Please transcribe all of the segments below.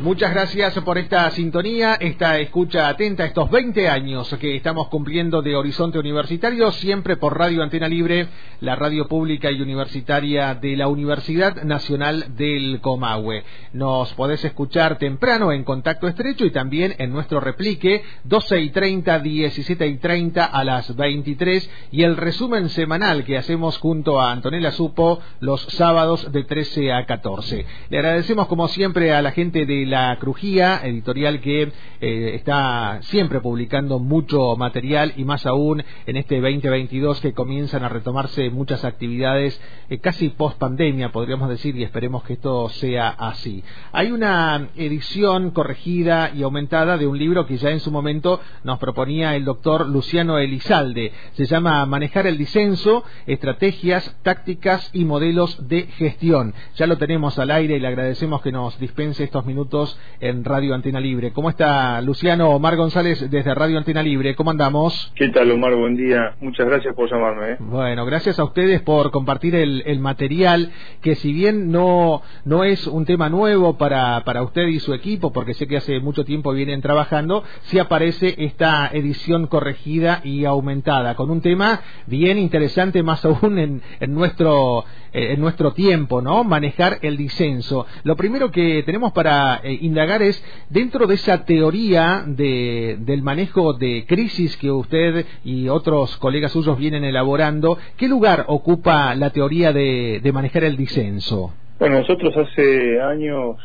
Muchas gracias por esta sintonía, esta escucha atenta, estos 20 años que estamos cumpliendo de Horizonte Universitario, siempre por Radio Antena Libre, la radio pública y universitaria de la Universidad Nacional del Comahue. Nos podés escuchar temprano en contacto estrecho y también en nuestro replique 12 y 30, 17 y 30 a las 23 y el resumen semanal que hacemos junto a Antonella Supo los sábados de 13 a 14. Le agradecemos como siempre a la gente de la Crujía, editorial que eh, está siempre publicando mucho material y más aún en este 2022 que comienzan a retomarse muchas actividades eh, casi post pandemia, podríamos decir, y esperemos que esto sea así. Hay una edición corregida y aumentada de un libro que ya en su momento nos proponía el doctor Luciano Elizalde. Se llama Manejar el disenso, estrategias, tácticas y modelos de gestión. Ya lo tenemos al aire y le agradecemos que nos dispense estos minutos en Radio Antena Libre. ¿Cómo está Luciano Omar González desde Radio Antena Libre? ¿Cómo andamos? ¿Qué tal Omar? Buen día. Muchas gracias por llamarme. ¿eh? Bueno, gracias a ustedes por compartir el, material que si bien no, no es un tema nuevo para, para usted y su equipo, porque sé que hace mucho tiempo vienen trabajando, sí aparece esta edición corregida y aumentada con un tema bien interesante más aún en, en nuestro eh, en nuestro tiempo, ¿no? Manejar el disenso. Lo primero que tenemos para eh, indagar es, dentro de esa teoría de, del manejo de crisis que usted y otros colegas suyos vienen elaborando, ¿qué lugar ocupa la teoría de, manejar el disenso? Bueno, nosotros hace años,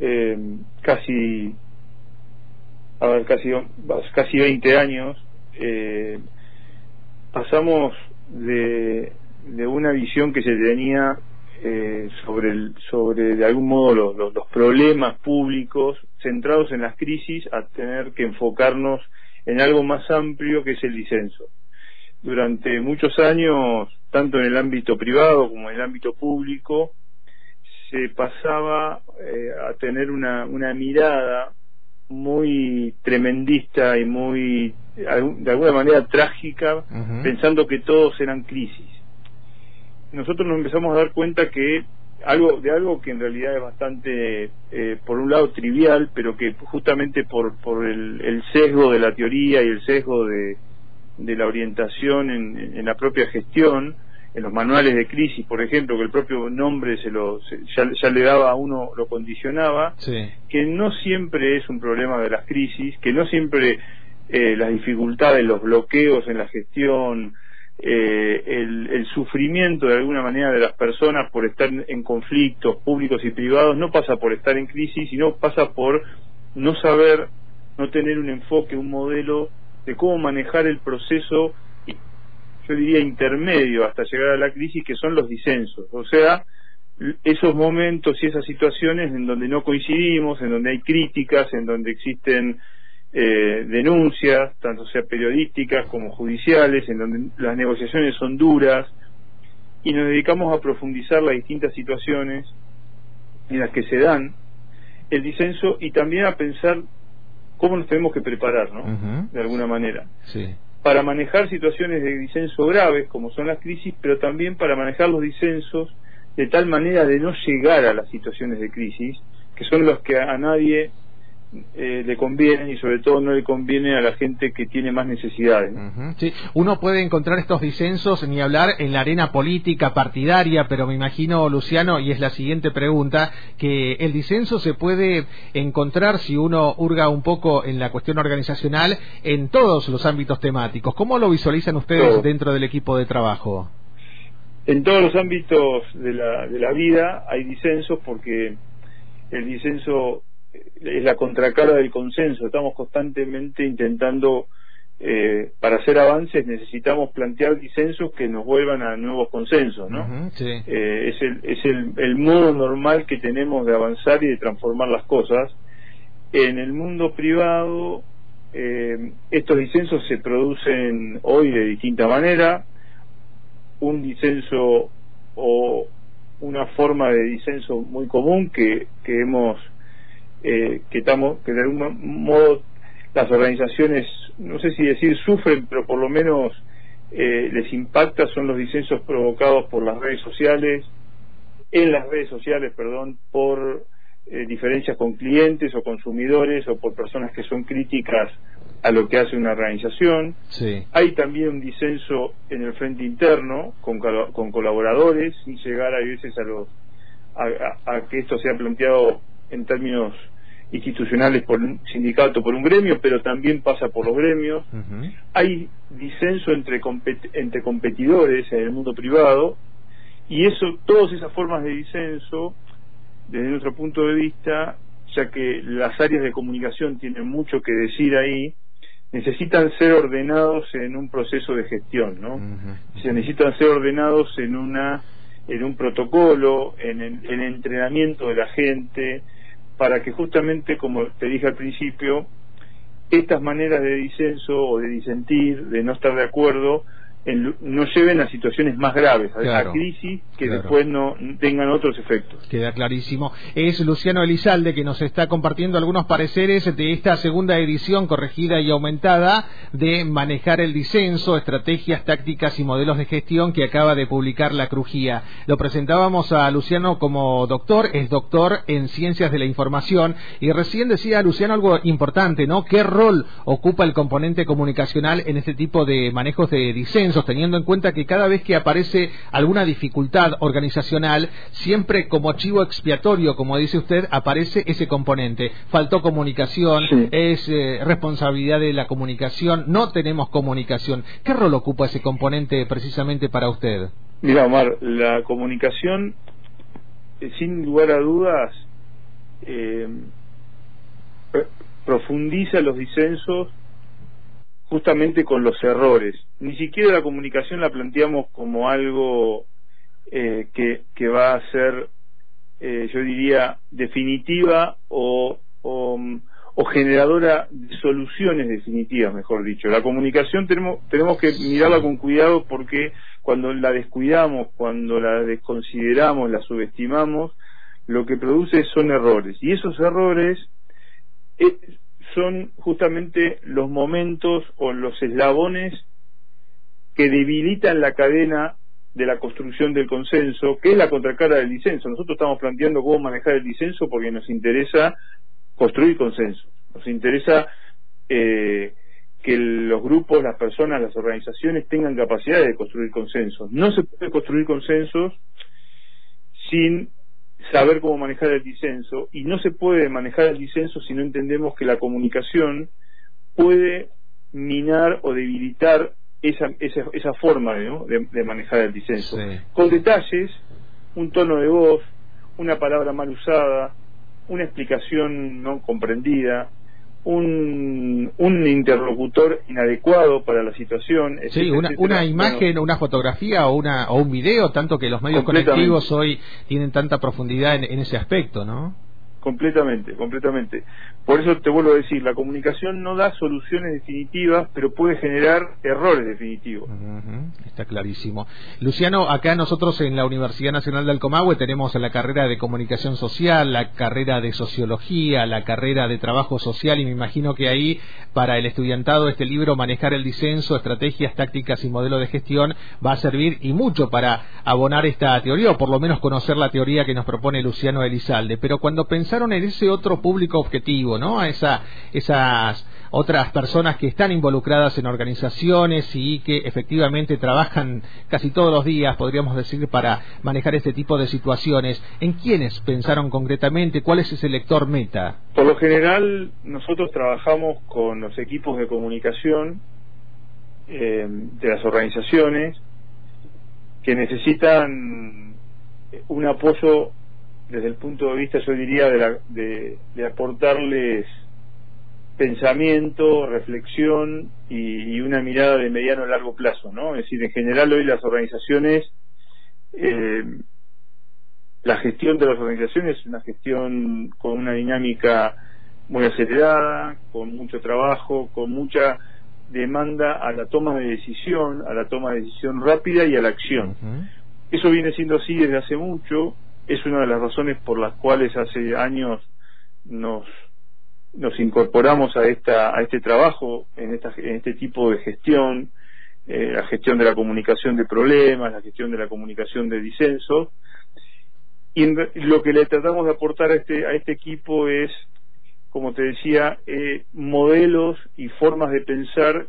eh, casi, a ver, casi, casi 20 años, pasamos de de una visión que se tenía eh, sobre, el, sobre de algún modo los, los, problemas públicos centrados en las crisis a tener que enfocarnos en algo más amplio que es el disenso. Durante muchos años, tanto en el ámbito privado como en el ámbito público, se pasaba eh, a tener una, una mirada muy tremendista y muy de alguna manera trágica, pensando que todos eran crisis nosotros nos empezamos a dar cuenta que algo de algo que en realidad es bastante eh, por un lado trivial pero que justamente por por el, sesgo de la teoría y el sesgo de, de la orientación en, la propia gestión en los manuales de crisis por ejemplo que el propio nombre se lo ya, le daba a uno lo condicionaba que no siempre es un problema de las crisis que no siempre eh, las dificultades los bloqueos en la gestión eh, el, sufrimiento de alguna manera de las personas por estar en conflictos públicos y privados no pasa por estar en crisis, sino pasa por no saber, no tener un enfoque, un modelo de cómo manejar el proceso, yo diría intermedio hasta llegar a la crisis, que son los disensos. O sea, esos momentos y esas situaciones en donde no coincidimos, en donde hay críticas, en donde existen eh, denuncias, tanto sea periodísticas como judiciales, en donde las negociaciones son duras, y nos dedicamos a profundizar las distintas situaciones en las que se dan el disenso y también a pensar cómo nos tenemos que preparar, ¿no? De alguna manera. Para manejar situaciones de disenso graves, como son las crisis, pero también para manejar los disensos de tal manera de no llegar a las situaciones de crisis, que son los que a nadie eh, le conviene y sobre todo no le conviene a la gente que tiene más necesidades. sí. Uno puede encontrar estos disensos, ni hablar en la arena política partidaria, pero me imagino, Luciano, y es la siguiente pregunta, que el disenso se puede encontrar si uno hurga un poco en la cuestión organizacional en todos los ámbitos temáticos. ¿Cómo lo visualizan ustedes dentro del equipo de trabajo? En todos los ámbitos de la, de la vida hay disensos porque el disenso es la contracara del consenso. Estamos constantemente intentando eh, para hacer avances necesitamos plantear disensos que nos vuelvan a nuevos consensos, ¿no? Eh, es el, es el, el, modo normal que tenemos de avanzar y de transformar las cosas. En el mundo privado, eh, estos disensos se producen hoy de distinta manera. Un disenso o una forma de disenso muy común que, que hemos que estamos que de algún modo las organizaciones, no sé si decir sufren, pero por lo menos eh, les impacta son los disensos provocados por las redes sociales, en las redes sociales, perdón, por eh, diferencias con clientes o consumidores o por personas que son críticas a lo que hace una organización. Hay también un disenso en el frente interno con, con colaboradores, sin llegar a veces a los a que esto sea planteado en términos institucionales por un sindicato, por un gremio, pero también pasa por los gremios. Hay disenso entre, entre competidores en el mundo privado y eso, todas esas formas de disenso, desde nuestro punto de vista, ya que las áreas de comunicación tienen mucho que decir ahí, necesitan ser ordenados en un proceso de gestión, ¿no? Se necesitan ser ordenados en una en un protocolo, en el, en el entrenamiento de la gente, para que justamente, como te dije al principio, estas maneras de disenso o de disentir, de no estar de acuerdo, nos lleven a situaciones más graves, a crisis que después no tengan otros efectos. Queda clarísimo. Es Luciano Elizalde que nos está compartiendo algunos pareceres de esta segunda edición corregida y aumentada de manejar el disenso, estrategias, tácticas y modelos de gestión que acaba de publicar la Crujía. Lo presentábamos a Luciano como doctor, es doctor en ciencias de la información y recién decía Luciano algo importante, ¿no? ¿Qué rol ocupa el componente comunicacional en este tipo de manejos de disenso? Teniendo en cuenta que cada vez que aparece alguna dificultad organizacional, siempre como archivo expiatorio, como dice usted, aparece ese componente. Faltó comunicación, es eh, responsabilidad de la comunicación, no tenemos comunicación. ¿Qué rol ocupa ese componente precisamente para usted? Mira, Omar, la comunicación, eh, sin lugar a dudas, eh, profundiza los disensos justamente con los errores. Ni siquiera la comunicación la planteamos como algo eh, que, que, va a ser, eh, yo diría, definitiva o, o, generadora de soluciones definitivas, mejor dicho. La comunicación tenemos, tenemos que mirarla con cuidado porque cuando la descuidamos, cuando la desconsideramos, la subestimamos, lo que produce son errores. Y esos errores eh, son justamente los momentos o los eslabones que debilitan la cadena de la construcción del consenso, que es la contracara del disenso. Nosotros estamos planteando cómo manejar el disenso porque nos interesa construir consenso, nos interesa eh, que los grupos, las personas, las organizaciones tengan capacidad de construir consensos. No se puede construir consensos sin saber cómo manejar el disenso y no se puede manejar el disenso si no entendemos que la comunicación puede minar o debilitar esa, esa, esa forma de, manejar el disenso. Con detalles, un tono de voz, una palabra mal usada, una explicación no comprendida, un, un interlocutor inadecuado para la situación. Sí, una, una imagen, una fotografía o, una, o un video, tanto que los medios conectivos hoy tienen tanta profundidad en, en ese aspecto, ¿no? Completamente, completamente. Por eso te vuelvo a decir, la comunicación no da soluciones definitivas, pero puede generar errores definitivos. Está clarísimo. Luciano, acá nosotros en la Universidad Nacional del Comahue tenemos la carrera de comunicación social, la carrera de sociología, la carrera de trabajo social y me imagino que ahí para el estudiantado este libro Manejar el disenso, estrategias, tácticas y modelo de gestión va a servir y mucho para abonar esta teoría o por lo menos conocer la teoría que nos propone Luciano Elizalde. Pero cuando pensamos pensaron en ese otro público objetivo, ¿no? A esa, esas otras personas que están involucradas en organizaciones y que efectivamente trabajan casi todos los días, podríamos decir, para manejar este tipo de situaciones. ¿En quiénes pensaron concretamente? ¿Cuál es ese lector meta? Por lo general, nosotros trabajamos con los equipos de comunicación eh, de las organizaciones que necesitan un apoyo desde el punto de vista, yo diría, de, de, aportarles pensamiento, reflexión y, una mirada de mediano a largo plazo, ¿no? Es decir, en general hoy las organizaciones, eh, la gestión de las organizaciones es una gestión con una dinámica muy acelerada, con mucho trabajo, con mucha demanda a la toma de decisión, a la toma de decisión rápida y a la acción. Eso viene siendo así desde hace mucho, es una de las razones por las cuales hace años nos incorporamos a esta a este trabajo en esta en este tipo de gestión eh, la gestión de la comunicación de problemas la gestión de la comunicación de disensos. Y lo que le tratamos de aportar a este a este equipo es como te decía eh, modelos y formas de pensar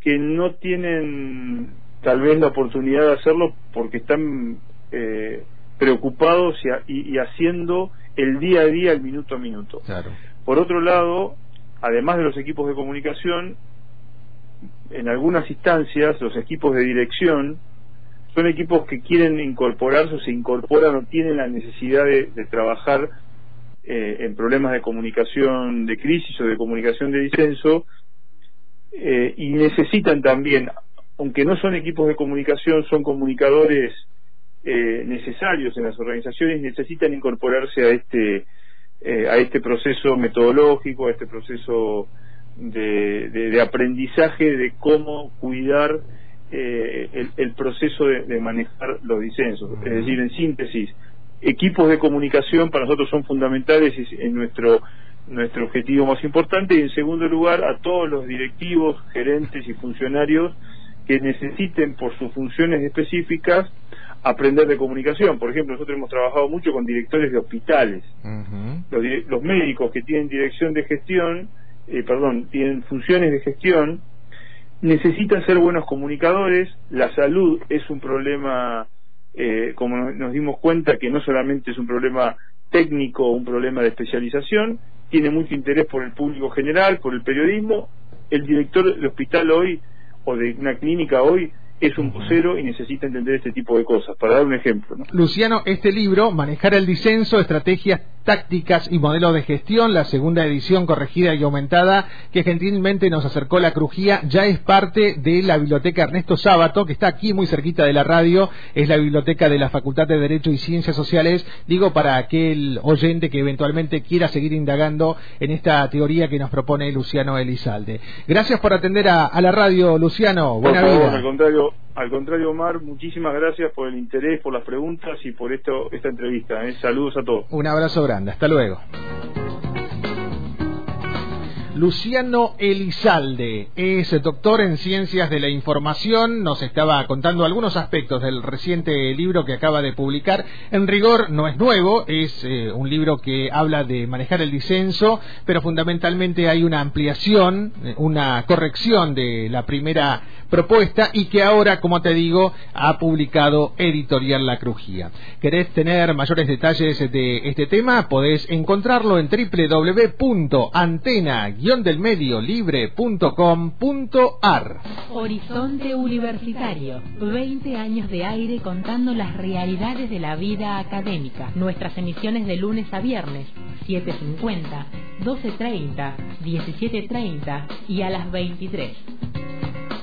que no tienen tal vez la oportunidad de hacerlo porque están eh, preocupados y, y, haciendo el día a día, el minuto a minuto. Claro. Por otro lado, además de los equipos de comunicación, en algunas instancias los equipos de dirección son equipos que quieren incorporarse o se incorporan o tienen la necesidad de, trabajar eh, en problemas de comunicación de crisis o de comunicación de disenso eh, y necesitan también, aunque no son equipos de comunicación, son comunicadores eh, necesarios en las organizaciones, necesitan incorporarse a este eh, a este proceso metodológico, a este proceso de, aprendizaje de cómo cuidar eh, el, proceso de, manejar los disensos. Es decir, en síntesis, equipos de comunicación para nosotros son fundamentales en nuestro nuestro objetivo más importante y en segundo lugar a todos los directivos, gerentes y funcionarios que necesiten por sus funciones específicas aprender de comunicación. Por ejemplo, nosotros hemos trabajado mucho con directores de hospitales. los, médicos que tienen dirección de gestión, eh, perdón, tienen funciones de gestión, necesitan ser buenos comunicadores. La salud es un problema, eh, como nos dimos cuenta, que no solamente es un problema técnico un problema de especialización, tiene mucho interés por el público general, por el periodismo. El director del hospital hoy o de una clínica hoy es un vocero y necesita entender este tipo de cosas. Para dar un ejemplo. Luciano, este libro, Manejar el disenso, estrategias tácticas y modelos de gestión, la segunda edición corregida y aumentada, que gentilmente nos acercó la crujía, ya es parte de la biblioteca Ernesto Sábato, que está aquí muy cerquita de la radio, es la biblioteca de la Facultad de Derecho y Ciencias Sociales, digo para aquel oyente que eventualmente quiera seguir indagando en esta teoría que nos propone Luciano Elizalde. Gracias por atender a, la radio, Luciano. Buena vida. Al contrario, al contrario, Omar, muchísimas gracias por el interés, por las preguntas y por esto, esta entrevista. ¿eh? Saludos a todos. Un abrazo grande. Hasta luego. Luciano Elizalde es doctor en ciencias de la información, nos estaba contando algunos aspectos del reciente libro que acaba de publicar. En rigor no es nuevo, es eh, un libro que habla de manejar el disenso, pero fundamentalmente hay una ampliación, eh, una corrección de la primera propuesta y que ahora, como te digo, ha publicado Editorial La Crujía. ¿Querés tener mayores detalles de este tema? Podés encontrarlo en www.antena del medio libre.com.ar. Horizonte Universitario. 20 años de aire contando las realidades de la vida académica. Nuestras emisiones de lunes a viernes, 7.50, 12.30, 17.30 y a las 23.